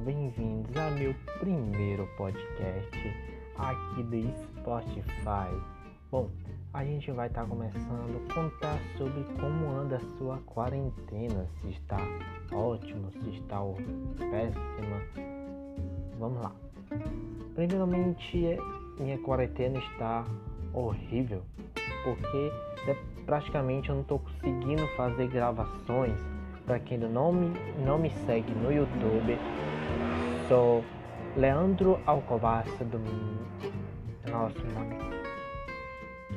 bem-vindos ao meu primeiro podcast aqui do Spotify. Bom, a gente vai estar tá começando a contar sobre como anda a sua quarentena, se está ótimo, se está péssima. Vamos lá. Primeiramente, minha quarentena está horrível, porque praticamente eu não estou conseguindo fazer gravações para quem não me, não me segue no YouTube, sou Leandro Alcobaça do nosso nome.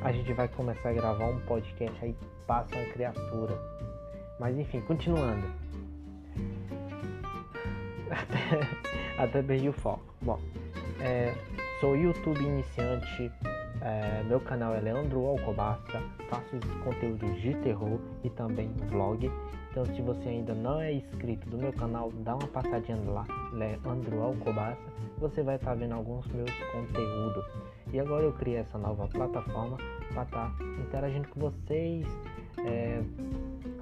A gente vai começar a gravar um podcast aí passa uma criatura. Mas enfim, continuando. Até, até perdi o foco. Bom, é, sou YouTube iniciante é, meu canal é Leandro Alcobaça, faço conteúdos de terror e também vlog. Então se você ainda não é inscrito do meu canal, dá uma passadinha lá, Leandro Alcobaça, você vai estar tá vendo alguns meus conteúdos. E agora eu criei essa nova plataforma para estar tá interagindo com vocês, é,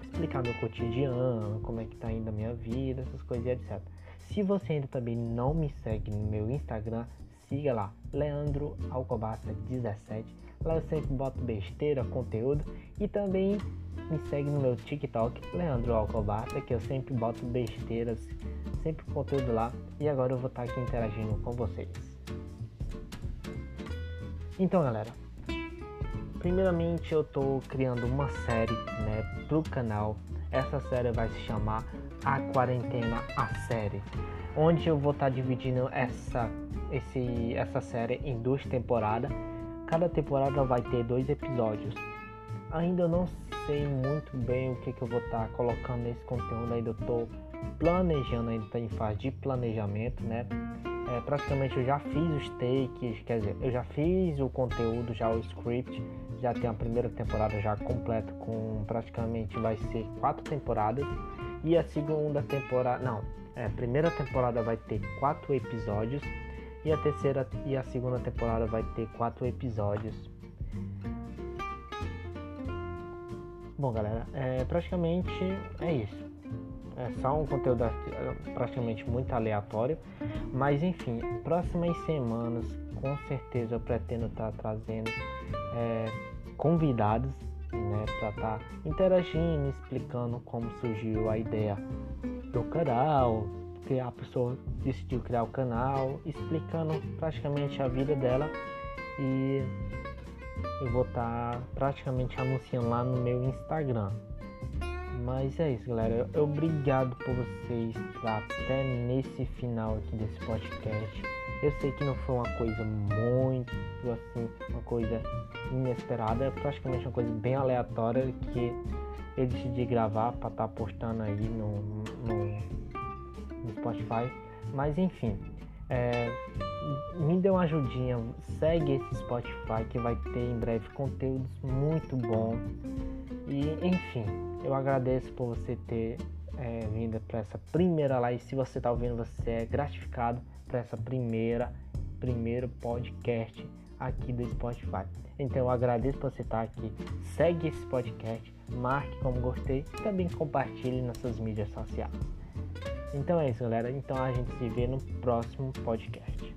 explicar meu cotidiano, como é que tá indo a minha vida, essas coisas etc. Se você ainda também não me segue no meu Instagram, siga lá, Leandro Alcobaça 17. Lá eu sempre boto besteira, conteúdo e também me segue no meu TikTok, Leandro Alcobaça, que eu sempre boto besteiras, sempre conteúdo lá. E agora eu vou estar aqui interagindo com vocês. Então, galera, primeiramente eu estou criando uma série, né, pro canal. Essa série vai se chamar A Quarentena a Série, onde eu vou estar dividindo essa esse, essa série em duas temporadas. Cada temporada vai ter dois episódios. Ainda não sei muito bem o que, que eu vou estar tá colocando nesse conteúdo, ainda estou planejando, ainda está em fase de planejamento, né? É, praticamente eu já fiz os takes, quer dizer, eu já fiz o conteúdo, já o script, já tem a primeira temporada já completa com praticamente vai ser quatro temporadas e a segunda temporada, não, é, a primeira temporada vai ter quatro episódios e a terceira e a segunda temporada vai ter quatro episódios. Bom, galera, é, praticamente é isso. É só um conteúdo praticamente muito aleatório. Mas enfim, próximas semanas com certeza eu pretendo estar tá trazendo é, convidados né, para estar tá interagindo, explicando como surgiu a ideia do canal, criar, a pessoa decidiu criar o canal, explicando praticamente a vida dela e eu vou estar tá praticamente anunciando lá no meu Instagram. Mas é isso, galera. Obrigado por vocês até nesse final aqui desse podcast. Eu sei que não foi uma coisa muito assim, uma coisa inesperada, é praticamente uma coisa bem aleatória que eu decidi gravar para estar tá postando aí no no Spotify. Mas enfim, é, me dê uma ajudinha, segue esse Spotify que vai ter em breve conteúdos muito bons. E enfim, eu agradeço por você ter é, vindo para essa primeira live. Se você está ouvindo, você é gratificado para essa primeira primeiro podcast aqui do Spotify. Então eu agradeço por você estar aqui. Segue esse podcast, marque como gostei e também compartilhe nas suas mídias sociais. Então é isso, galera. Então a gente se vê no próximo podcast.